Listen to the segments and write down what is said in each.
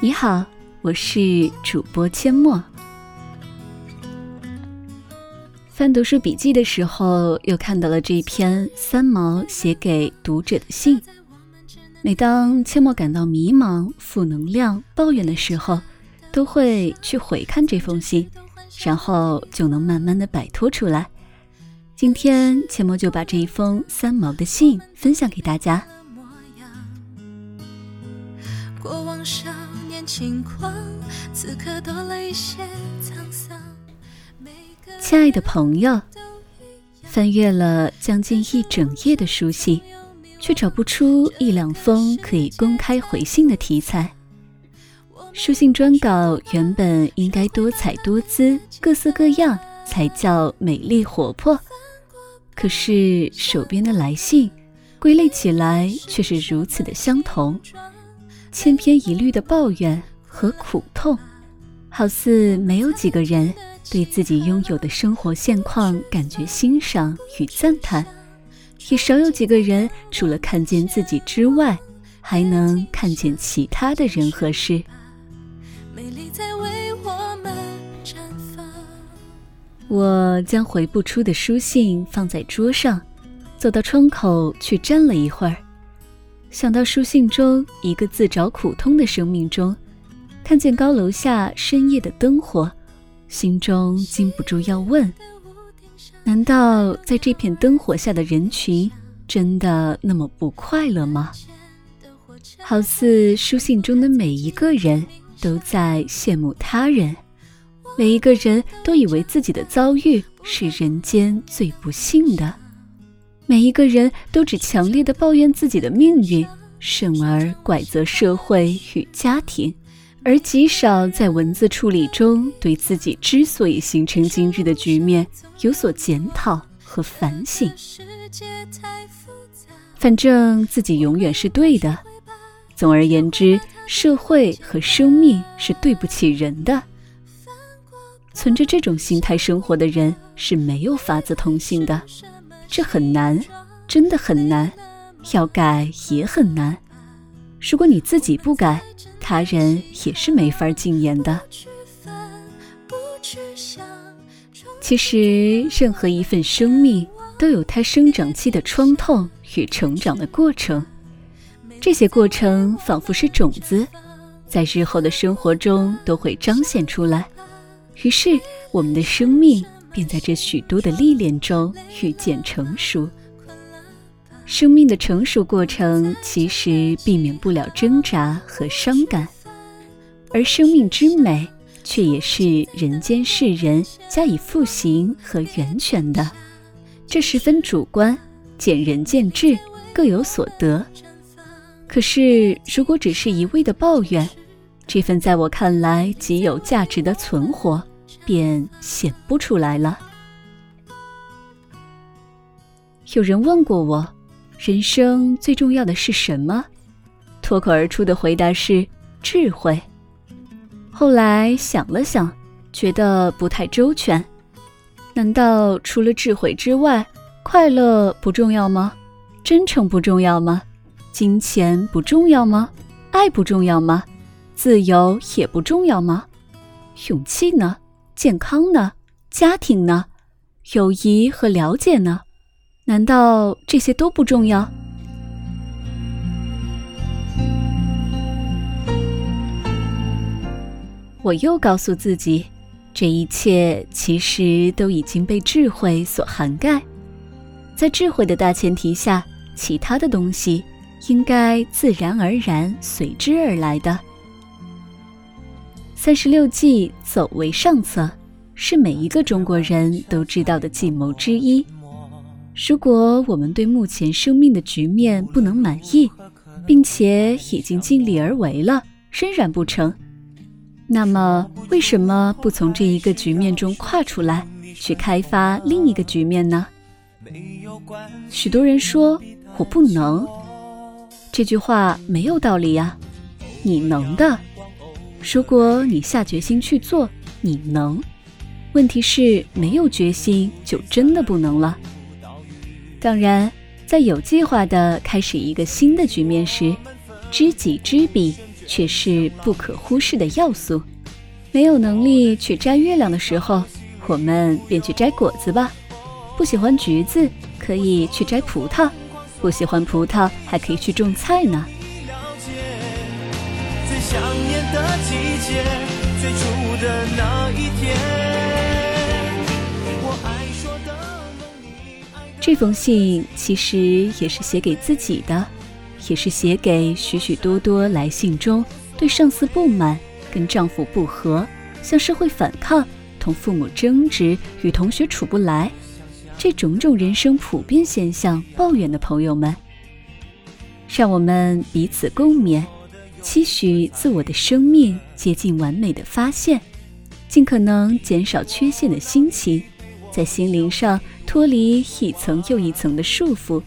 你好，我是主播阡陌。翻读书笔记的时候，又看到了这篇三毛写给读者的信。每当阡陌感到迷茫、负能量、抱怨的时候，都会去回看这封信，然后就能慢慢的摆脱出来。今天阡陌就把这一封三毛的信分享给大家。过往少年轻狂，此刻多了一些沧桑。亲爱的朋友，翻阅了将近一整页的书信，却找不出一两封可以公开回信的题材。书信专稿原本应该多彩多姿、各色各样，才叫美丽活泼。可是手边的来信，归类起来却是如此的相同，千篇一律的抱怨和苦痛，好似没有几个人。对自己拥有的生活现况感觉欣赏与赞叹，也少有几个人除了看见自己之外，还能看见其他的人和事。我将回不出的书信放在桌上，走到窗口去站了一会儿，想到书信中一个自找苦痛的生命中，看见高楼下深夜的灯火。心中禁不住要问：难道在这片灯火下的人群真的那么不快乐吗？好似书信中的每一个人都在羡慕他人，每一个人都以为自己的遭遇是人间最不幸的，每一个人都只强烈的抱怨自己的命运，甚而怪责社会与家庭。而极少在文字处理中对自己之所以形成今日的局面有所检讨和反省。反正自己永远是对的。总而言之，社会和生命是对不起人的。存着这种心态生活的人是没有法子通行的。这很难，真的很难。要改也很难。如果你自己不改，他人也是没法禁言的。其实，任何一份生命都有它生长期的创痛与成长的过程，这些过程仿佛是种子，在日后的生活中都会彰显出来。于是，我们的生命便在这许多的历练中遇见成熟。生命的成熟过程，其实避免不了挣扎和伤感，而生命之美，却也是人间世人加以复形和源泉的。这十分主观，见仁见智，各有所得。可是，如果只是一味的抱怨，这份在我看来极有价值的存活，便显不出来了。有人问过我。人生最重要的是什么？脱口而出的回答是智慧。后来想了想，觉得不太周全。难道除了智慧之外，快乐不重要吗？真诚不重要吗？金钱不重要吗？爱不重要吗？自由也不重要吗？勇气呢？健康呢？家庭呢？友谊和了解呢？难道这些都不重要？我又告诉自己，这一切其实都已经被智慧所涵盖。在智慧的大前提下，其他的东西应该自然而然随之而来的。三十六计，走为上策，是每一个中国人都知道的计谋之一。如果我们对目前生命的局面不能满意，并且已经尽力而为了，仍然不成，那么为什么不从这一个局面中跨出来，去开发另一个局面呢？许多人说我不能，这句话没有道理呀，你能的。如果你下决心去做，你能。问题是没有决心就真的不能了。当然，在有计划的开始一个新的局面时，知己知彼，却是不可忽视的要素。没有能力去摘月亮的时候，我们便去摘果子吧。不喜欢橘子，可以去摘葡萄；不喜欢葡萄，还可以去种菜呢。的季节最初的那一天这封信其实也是写给自己的，也是写给许许多多来信中对上司不满。跟丈夫不和，向社会反抗，同父母争执，与同学处不来，这种种人生普遍现象抱怨的朋友们，让我们彼此共勉，期许自我的生命接近完美的发现，尽可能减少缺陷的心情，在心灵上脱离一层又一层的束缚，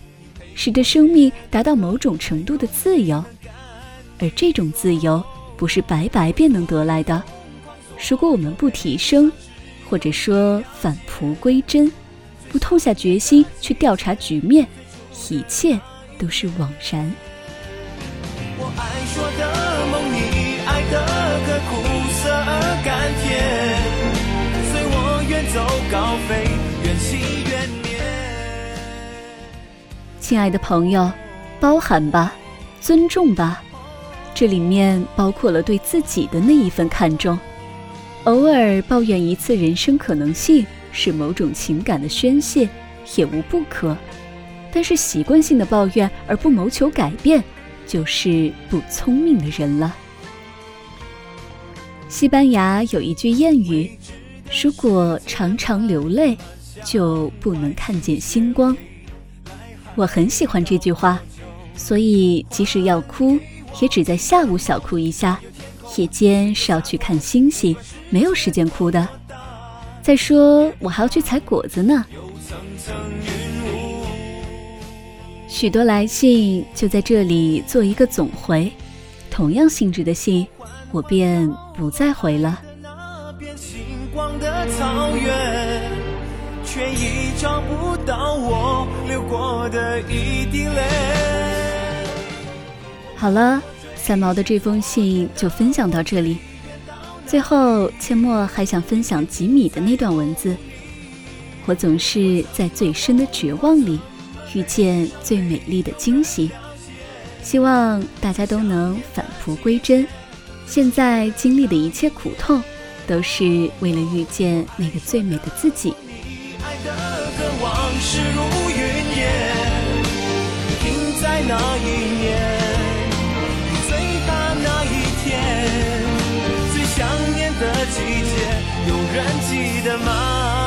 使得生命达到某种程度的自由，而这种自由。不是白白便能得来的。如果我们不提升，或者说返璞归真，不痛下决心去调查局面，一切都是枉然。的歌，苦涩而甘甜。随我远走高飞，远行远。亲爱的朋友，包涵吧，尊重吧。这里面包括了对自己的那一份看重，偶尔抱怨一次人生可能性是某种情感的宣泄，也无不可。但是习惯性的抱怨而不谋求改变，就是不聪明的人了。西班牙有一句谚语：“如果常常流泪，就不能看见星光。”我很喜欢这句话，所以即使要哭。也只在下午小哭一下，夜间是要去看星星，没有时间哭的。再说我还要去采果子呢。许多来信就在这里做一个总回，同样性质的信，我便不再回了。却已找不到我流过的一滴泪。好了，三毛的这封信就分享到这里。最后，阡陌还想分享吉米的那段文字：我总是在最深的绝望里遇见最美丽的惊喜。希望大家都能返璞归真。现在经历的一切苦痛，都是为了遇见那个最美的自己。在那一年。季节，有人记得吗？